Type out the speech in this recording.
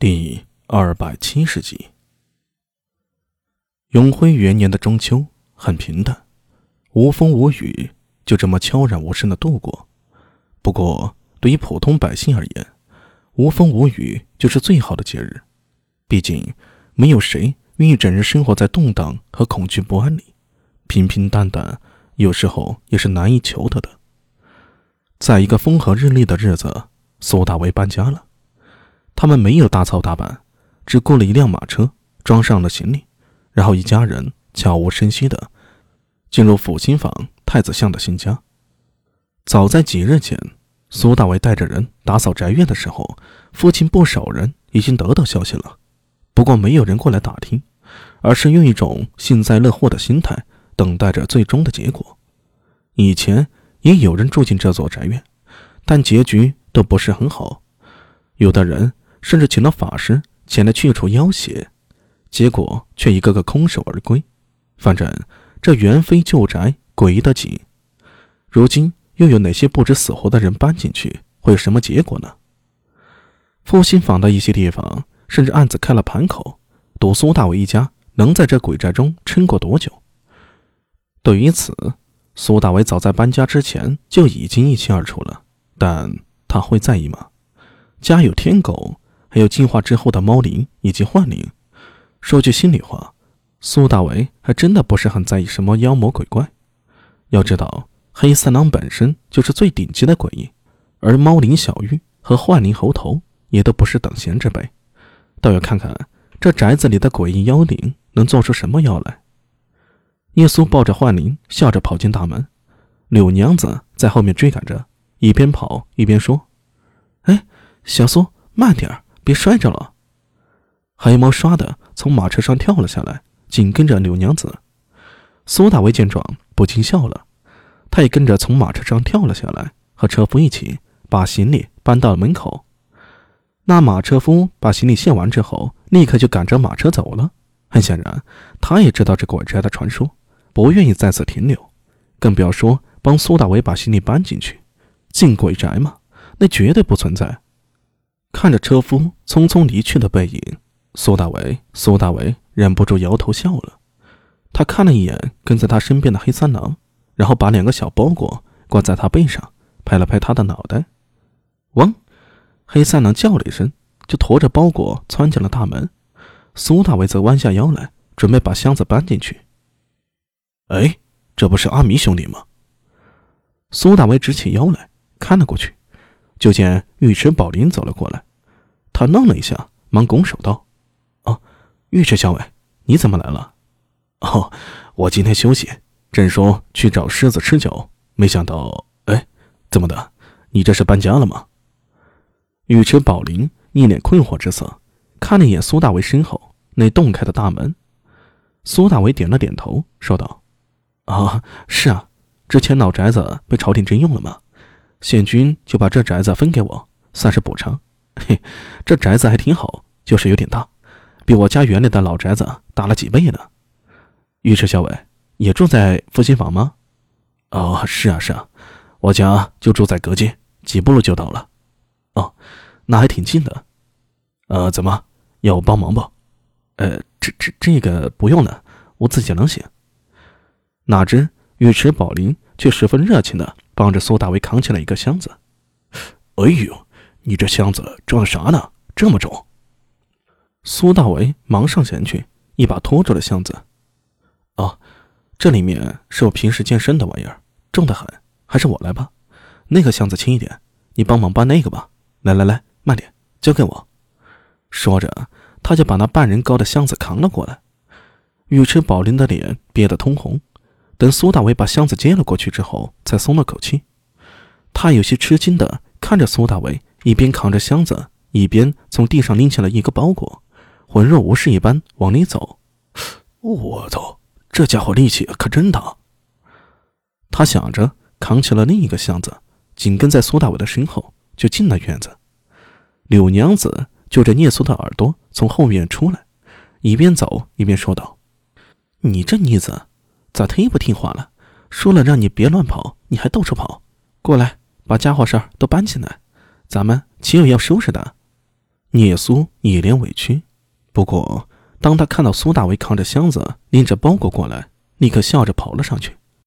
第二百七十集。永辉元年的中秋很平淡，无风无雨，就这么悄然无声的度过。不过，对于普通百姓而言，无风无雨就是最好的节日。毕竟，没有谁愿意整日生活在动荡和恐惧不安里。平平淡淡，有时候也是难以求得的。在一个风和日丽的日子，苏大为搬家了。他们没有大操大办，只雇了一辆马车，装上了行李，然后一家人悄无声息地进入抚心坊太子巷的新家。早在几日前，苏大为带着人打扫宅院的时候，父亲不少人已经得到消息了，不过没有人过来打听，而是用一种幸灾乐祸的心态等待着最终的结果。以前也有人住进这座宅院，但结局都不是很好，有的人。甚至请了法师前来去除妖邪，结果却一个个空手而归。反正这原非旧宅，诡异的紧。如今又有哪些不知死活的人搬进去，会有什么结果呢？复兴坊的一些地方甚至暗自开了盘口，赌苏大伟一家能在这鬼宅中撑过多久。对于此，苏大伟早在搬家之前就已经一清二楚了，但他会在意吗？家有天狗。还有进化之后的猫灵以及幻灵。说句心里话，苏大为还真的不是很在意什么妖魔鬼怪。要知道，黑三郎本身就是最顶级的诡异，而猫灵小玉和幻灵猴头也都不是等闲之辈。倒要看看这宅子里的诡异妖灵能做出什么妖来。耶稣抱着幻灵，笑着跑进大门。柳娘子在后面追赶着，一边跑一边说：“哎，小苏，慢点儿。”别摔着了！黑猫唰的从马车上跳了下来，紧跟着柳娘子。苏大为见状不禁笑了，他也跟着从马车上跳了下来，和车夫一起把行李搬到了门口。那马车夫把行李卸完之后，立刻就赶着马车走了。很显然，他也知道这鬼宅的传说，不愿意在此停留，更不要说帮苏大为把行李搬进去。进鬼宅嘛，那绝对不存在。看着车夫匆匆离去的背影，苏大为苏大为忍不住摇头笑了。他看了一眼跟在他身边的黑三郎，然后把两个小包裹挂在他背上，拍了拍他的脑袋。汪，黑三郎叫了一声，就驮着包裹窜进了大门。苏大为则弯下腰来，准备把箱子搬进去。哎，这不是阿弥兄弟吗？苏大为直起腰来看了过去。就见尉迟宝林走了过来，他愣了一下，忙拱手道：“哦，尉迟校尉，你怎么来了？哦，我今天休息，正说去找狮子吃酒，没想到……哎，怎么的？你这是搬家了吗？”尉迟宝林一脸困惑之色，看了一眼苏大为身后那洞开的大门。苏大为点了点头，说道：“啊，是啊，之前老宅子被朝廷征用了吗？”县君就把这宅子分给我，算是补偿。嘿，这宅子还挺好，就是有点大，比我家原来的老宅子大了几倍呢。尉迟校尉也住在复兴坊吗？哦，是啊，是啊，我家就住在隔街，几步路就到了。哦，那还挺近的。呃，怎么要我帮忙不？呃，这这这个不用了，我自己能行。哪知尉迟宝林却十分热情的。帮着苏大为扛起了一个箱子。哎呦，你这箱子装啥呢？这么重！苏大为忙上前去，一把拖住了箱子。哦，这里面是我平时健身的玩意儿，重得很，还是我来吧。那个箱子轻一点，你帮忙搬那个吧。来来来，慢点，交给我。说着，他就把那半人高的箱子扛了过来。尉迟宝林的脸憋得通红。等苏大伟把箱子接了过去之后，才松了口气。他有些吃惊的看着苏大伟，一边扛着箱子，一边从地上拎起了一个包裹，浑若无事一般往里走。我操，这家伙力气可真大！他想着，扛起了另一个箱子，紧跟在苏大伟的身后，就进了院子。柳娘子就着聂苏的耳朵从后院出来，一边走一边说道：“你这妮子。”咋忒不听话了？说了让你别乱跑，你还到处跑。过来，把家伙事儿都搬进来，咱们岂有要收拾的？聂苏一脸委屈。不过，当他看到苏大为扛着箱子拎着包裹过来，立刻笑着跑了上去。